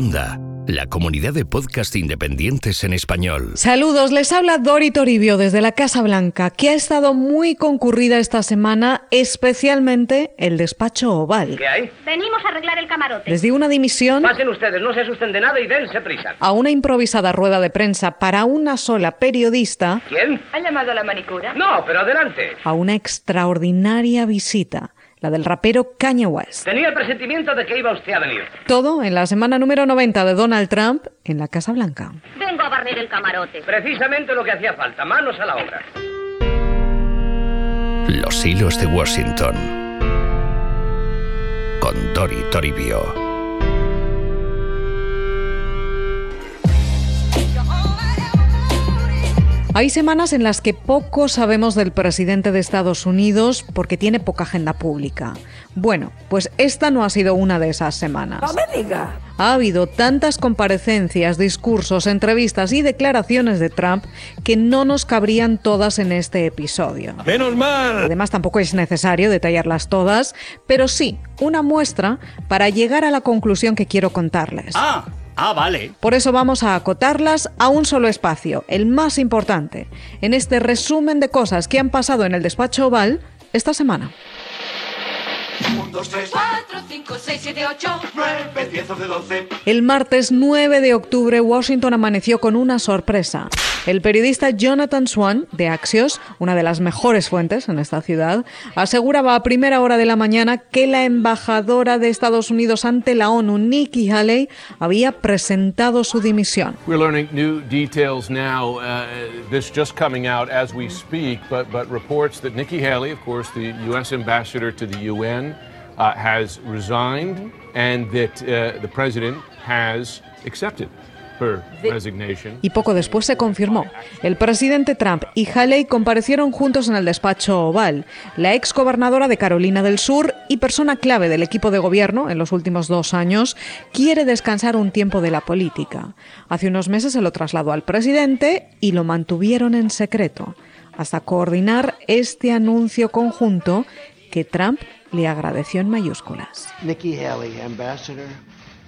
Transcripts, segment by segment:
Onda, la comunidad de podcast independientes en español. Saludos, les habla Dori Toribio desde la Casa Blanca, que ha estado muy concurrida esta semana, especialmente el despacho oval. ¿Qué hay? Venimos a arreglar el camarote. Les di una dimisión Pasen ustedes, no se asusten de nada y dense prisa. a una improvisada rueda de prensa para una sola periodista, ¿Quién? ¿Han llamado a la manicura? No, pero adelante. a una extraordinaria visita, la del rapero Kanye West. Tenía el presentimiento de que iba usted a venir. Todo en la semana número 90 de Donald Trump en la Casa Blanca. Vengo a barrer el camarote. Precisamente lo que hacía falta, manos a la obra. Los hilos de Washington. Con Dori Toribio. Hay semanas en las que poco sabemos del presidente de Estados Unidos porque tiene poca agenda pública. Bueno, pues esta no ha sido una de esas semanas. Ha habido tantas comparecencias, discursos, entrevistas y declaraciones de Trump que no nos cabrían todas en este episodio. Menos mal. Además, tampoco es necesario detallarlas todas, pero sí una muestra para llegar a la conclusión que quiero contarles. Ah, ah, vale. Por eso vamos a acotarlas a un solo espacio, el más importante, en este resumen de cosas que han pasado en el despacho oval esta semana. 1, 2, 3, 4, 5, 6, 7, 8, 9, 10, 11, 12. El martes 9 de octubre, Washington amaneció con una sorpresa. El periodista Jonathan Swan, de Axios, una de las mejores fuentes en esta ciudad, aseguraba a primera hora de la mañana que la embajadora de Estados Unidos ante la ONU, Nikki Haley, había presentado su dimisión. We're learning new details now. Uh, this just coming out as we speak, but, but reports that Nikki Haley, of course, the U.S. ambassador to the UN, uh, has resigned and that uh, the president has accepted her resignation. Y poco después se confirmó. El presidente Trump y Haley comparecieron juntos en el despacho oval. La ex gobernadora de Carolina del Sur y persona clave del equipo de gobierno en los últimos dos años quiere descansar un tiempo de la política. Hace unos meses se lo trasladó al presidente y lo mantuvieron en secreto hasta coordinar este anuncio conjunto que Trump le agradeció en mayúsculas. Nikki Haley, ambassador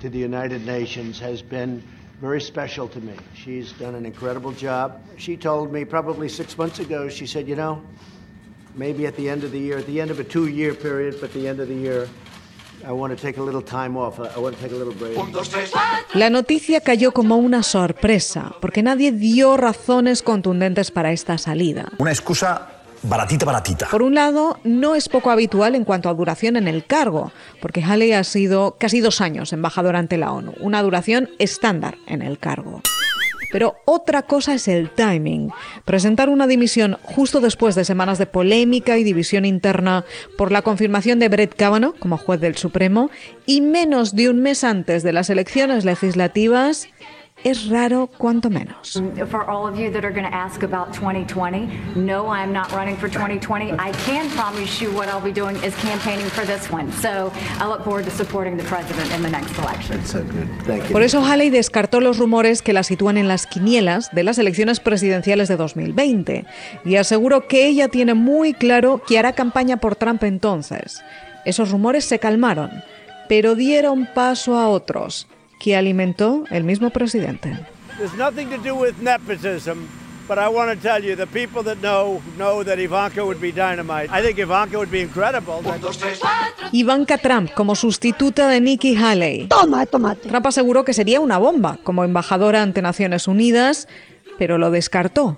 to the United Nations, has been very special to me. She's done an incredible job. She told me probably six months ago, she said, you know, maybe at the end of the year, at the end of a two year period, but at the end of the year, I want to take a little time off. I I want to take a little break. 1, 2, 3, 4. La noticia cayó como una sorpresa, porque nadie dio razones contundentes para esta salida. Una excusa baratita, baratita. Por un lado, no es poco habitual en cuanto a duración en el cargo, porque Haley ha sido casi dos años embajador ante la ONU, una duración estándar en el cargo. Pero otra cosa es el timing. Presentar una dimisión justo después de semanas de polémica y división interna por la confirmación de Brett Kavanaugh como juez del Supremo y menos de un mes antes de las elecciones legislativas es raro cuanto menos. For all of you that are going to ask about 2020, no, I'm not running for 2020. I can promise you what I'll be doing is campaigning for this one. So I look forward to supporting the president in the next election. So good. Thank you. Por eso Haley descartó los rumores que la sitúan en las quinielas de las elecciones presidenciales de 2020 y aseguró que ella tiene muy claro que hará campaña por Trump entonces. Esos rumores se calmaron, pero dieron paso a otros que alimentó el mismo presidente. There's nothing to do with nepotism, but I want to tell you the people that know know that Ivanka would be dynamite. I think Ivanka would be incredible. 1, 2, 3, 4. Ivanka Trump como sustituta de Nikki Haley. Toma, tomate. Trump aseguró que sería una bomba como embajadora ante Naciones Unidas, pero lo descartó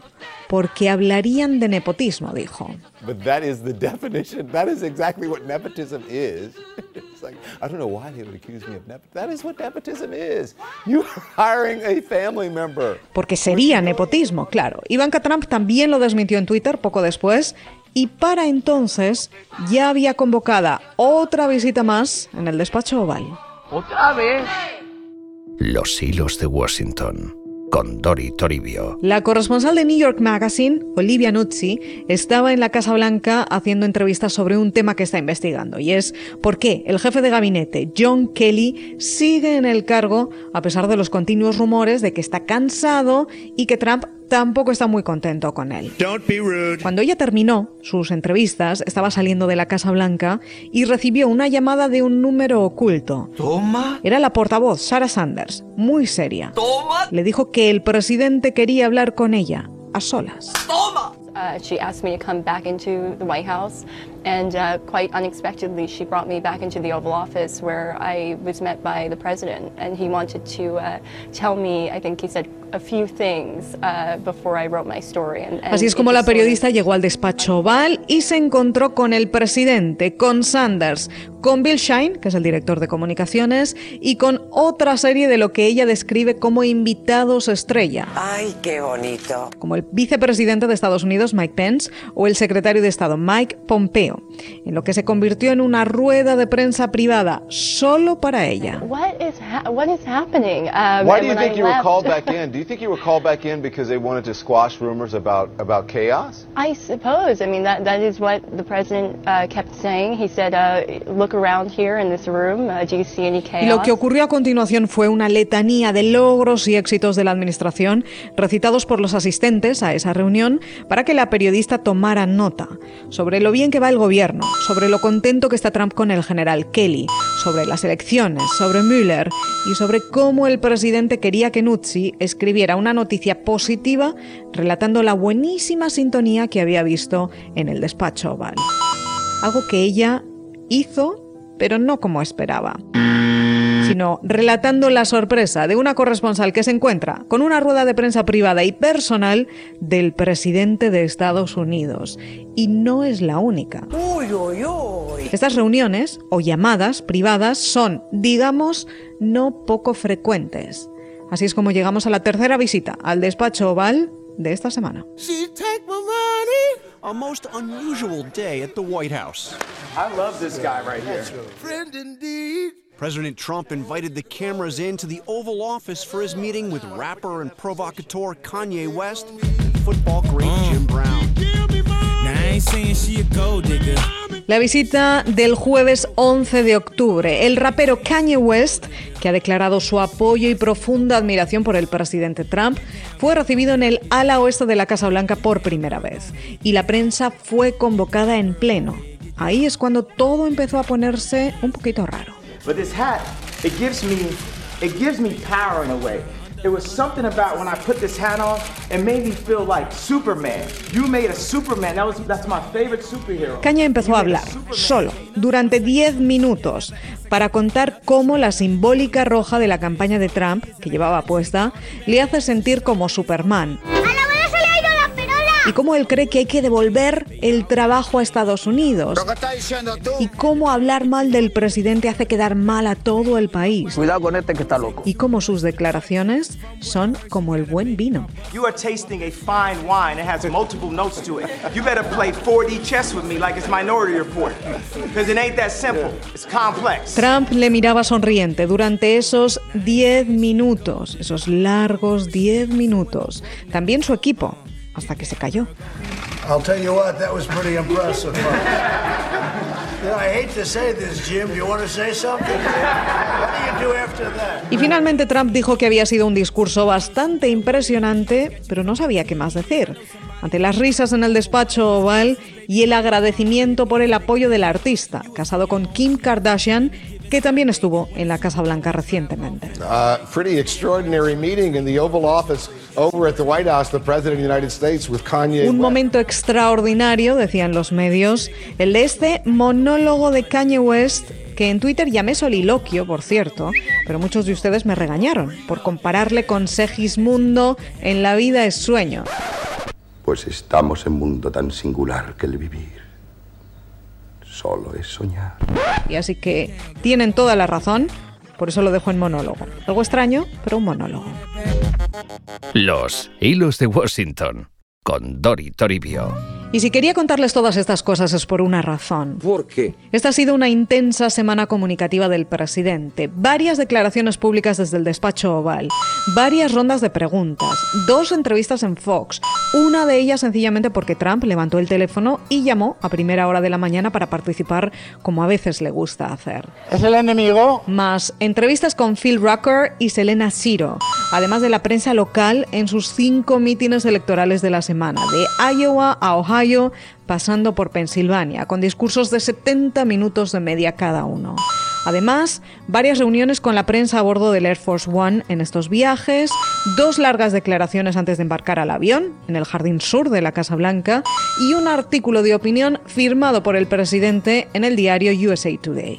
porque hablarían de nepotismo, dijo. But that is the definition. That is exactly what nepotism is. It's like, I don't know why they would accuse me of nepotism. That is what nepotism is. You are hiring a family member. Porque sería nepotismo, claro. Ivanka Trump también lo desmintió en Twitter poco después y para entonces ya había convocada otra visita más en el despacho oval. ¿Otra vez? Los hilos de Washington. Con Dori Toribio. La corresponsal de New York Magazine, Olivia Nuzzi, estaba en la Casa Blanca haciendo entrevistas sobre un tema que está investigando, y es por qué el jefe de gabinete, John Kelly, sigue en el cargo a pesar de los continuos rumores de que está cansado y que Trump tampoco está muy contento con él. Cuando ella terminó sus entrevistas, estaba saliendo de la Casa Blanca y recibió una llamada de un número oculto. Toma. Era la portavoz, Sarah Sanders, muy seria. Le dijo que el presidente quería hablar con ella, a solas. Toma. Uh, she asked me to come back into the White House, and uh, quite unexpectedly, she brought me back into the Oval Office where I was met by the president, and he wanted to uh, tell me, I think he said, a few things uh, before I wrote my story. And, and Así es como la just sort of- periodista llegó al despacho oval y se encontró con el presidente, con Sanders, con Bill Shine, que es el director de comunicaciones, y con otra serie de lo que ella describe como invitados estrella. Ay, qué bonito. como el vicepresidente de Estados Unidos, Mike Pence, o el secretario de Estado, Mike Pompeo, en lo que se convirtió en una rueda de prensa privada solo para ella. What is ha- what is happening? Um, Why do you think I you were left- called back in? Do you think you were called back in because they wanted to squash rumors about, about chaos? I suppose. I mean, that that is what the president uh, kept saying. He said, uh, "Look around here in this room. Uh, do you see any chaos?" Y lo que ocurrió a continuación fue una letanía de logros y éxitos de la administración recitados por los asistentes a esa reunión para que la periodista tomara nota sobre lo bien que va el gobierno, sobre lo contento que está Trump con el general Kelly, sobre las elecciones, sobre Mueller y sobre cómo el presidente quería que Nuzzi escribiera una noticia positiva relatando la buenísima sintonía que había visto en el despacho oval. Algo que ella hizo, pero no como esperaba sino relatando la sorpresa de una corresponsal que se encuentra con una rueda de prensa privada y personal del presidente de Estados Unidos. Y no es la única. Uy, uy, uy. Estas reuniones o llamadas privadas son, digamos, no poco frecuentes. Así es como llegamos a la tercera visita al despacho oval de esta semana. She take my money. A most unusual day at the White House. I love this guy right here. Friend indeed. President Trump invited the cameras into the Oval Office for his meeting with rapper and provocateur Kanye West and football great Jim Brown. La visita del jueves 11 de octubre. El rapero Kanye West, que ha declarado su apoyo y profunda admiración por el presidente Trump, fue recibido en el ala oeste de la Casa Blanca por primera vez. Y la prensa fue convocada en pleno. Ahí es cuando todo empezó a ponerse un poquito raro. But this hat, it gives me, it gives me power in a way. It was something about when I put this hat on, it made me feel like Superman. You made a Superman. That was that's my favorite superhero. Caña empezó a hablar, solo, durante 10 minutos, para contar cómo la simbólica roja de la campaña de Trump, que llevaba puesta, le hace sentir como Superman. Y cómo él cree que hay que devolver el trabajo a Estados Unidos. Y cómo hablar mal del presidente hace quedar mal a todo el país. Cuidado con este que está loco. Y cómo sus declaraciones son como el buen vino. You are tasting a fine wine. It has multiple notes to it. You better play 4D chess with me like it's Minority Report. Because it ain't that simple. It's complex. Trump le miraba sonriente durante esos 10 minutos, esos largos 10 minutos. También su equipo, hasta que se cayó. I'll tell you what, that was pretty impressive. Y finalmente Trump dijo que había sido un discurso bastante impresionante, pero no sabía qué más decir. Ante las risas en el despacho oval y el agradecimiento por el apoyo del artista, casado con Kim Kardashian, que también estuvo en la Casa Blanca recientemente. Uh, pretty extraordinary meeting in the Oval Office over at the White House, the President of the United States with Kanye Un momento extraordinario, decían los medios, el de este monólogo de Kanye West, que en Twitter llamé soliloquio, por cierto, pero muchos de ustedes me regañaron por compararle con Segismundo en La vida es sueño. Pues estamos en un mundo tan singular que el vivir solo es soñar. Y así que tienen toda la razón, por eso lo dejo en monólogo. Algo extraño, pero un monólogo. Los hilos de Washington con Dori Toribio. Y si quería contarles todas estas cosas es por una razón. ¿Por qué? Esta ha sido una intensa semana comunicativa del presidente, varias declaraciones públicas desde el despacho oval, varias rondas de preguntas, dos entrevistas en Fox, Una de ellas sencillamente porque Trump levantó el teléfono y llamó a primera hora de la mañana para participar como a veces le gusta hacer. ¿Es el enemigo? Más entrevistas con Phil Rucker y Selena Siro, además de la prensa local en sus cinco mítines electorales de la semana, de Iowa a Ohio, pasando por Pensilvania, con discursos de 70 minutos de media cada uno. Además, varias reuniones con la prensa a bordo del Air Force One en estos viajes, dos largas declaraciones antes de embarcar al avión en el jardín sur de la Casa Blanca y un artículo de opinión firmado por el presidente en el diario USA Today.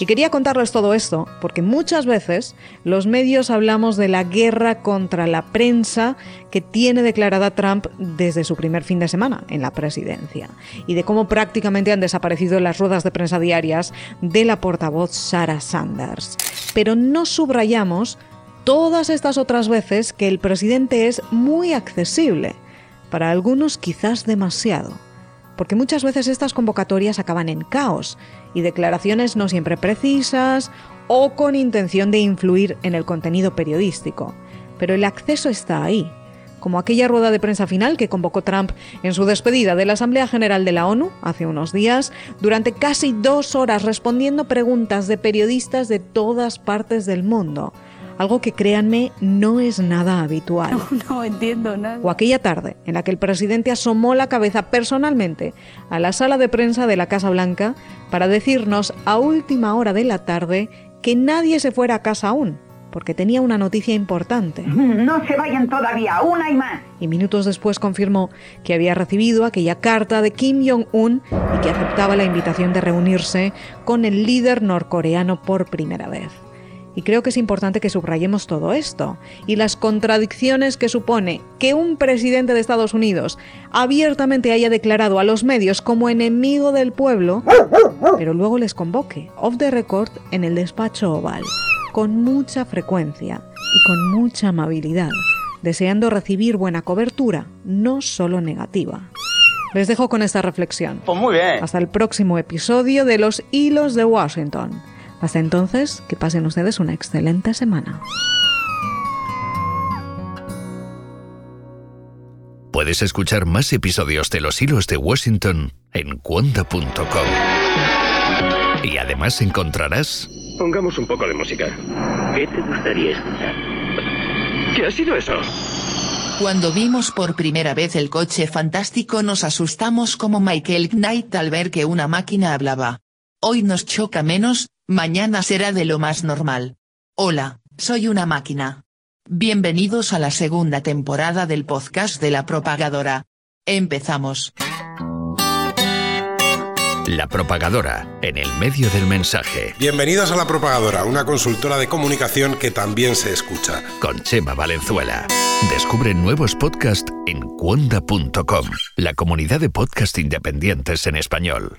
Y quería contarles todo esto porque muchas veces los medios hablamos de la guerra contra la prensa que tiene declarada Trump desde su primer fin de semana en la presidencia y de cómo prácticamente han desaparecido las ruedas de prensa diarias de la portavoz Sarah Sanders. Pero no subrayamos todas estas otras veces que el presidente es muy accesible, para algunos quizás demasiado, porque muchas veces estas convocatorias acaban en caos y declaraciones no siempre precisas o con intención de influir en el contenido periodístico. Pero el acceso está ahí, como aquella rueda de prensa final que convocó Trump en su despedida de la Asamblea General de la ONU hace unos días, durante casi dos horas respondiendo preguntas de periodistas de todas partes del mundo. Algo que créanme no es nada habitual. No, no entiendo nada. O aquella tarde en la que el presidente asomó la cabeza personalmente a la sala de prensa de la Casa Blanca para decirnos a última hora de la tarde que nadie se fuera a casa aún, porque tenía una noticia importante. No se vayan todavía, una y más. Y minutos después confirmó que había recibido aquella carta de Kim Jong-un y que aceptaba la invitación de reunirse con el líder norcoreano por primera vez. Y creo que es importante que subrayemos todo esto y las contradicciones que supone que un presidente de Estados Unidos abiertamente haya declarado a los medios como enemigo del pueblo, pero luego les convoque off the record en el despacho oval con mucha frecuencia y con mucha amabilidad, deseando recibir buena cobertura, no solo negativa. Les dejo con esta reflexión. Pues muy bien. Hasta el próximo episodio de Los Hilos de Washington. Hasta entonces, que pasen ustedes una excelente semana. Puedes escuchar más episodios de Los Hilos de Washington en cuanta.com. Y además encontrarás... Pongamos un poco de música. ¿Qué te gustaría escuchar? ¿Qué ha sido eso? Cuando vimos por primera vez el coche fantástico nos asustamos como Michael Knight al ver que una máquina hablaba. Hoy nos choca menos, mañana será de lo más normal. Hola, soy una máquina. Bienvenidos a la segunda temporada del podcast de la propagadora. Empezamos. La propagadora, en el medio del mensaje. Bienvenidos a La Propagadora, una consultora de comunicación que también se escucha. Con Chema Valenzuela. Descubre nuevos podcasts en cuonda.com, la comunidad de podcast independientes en español.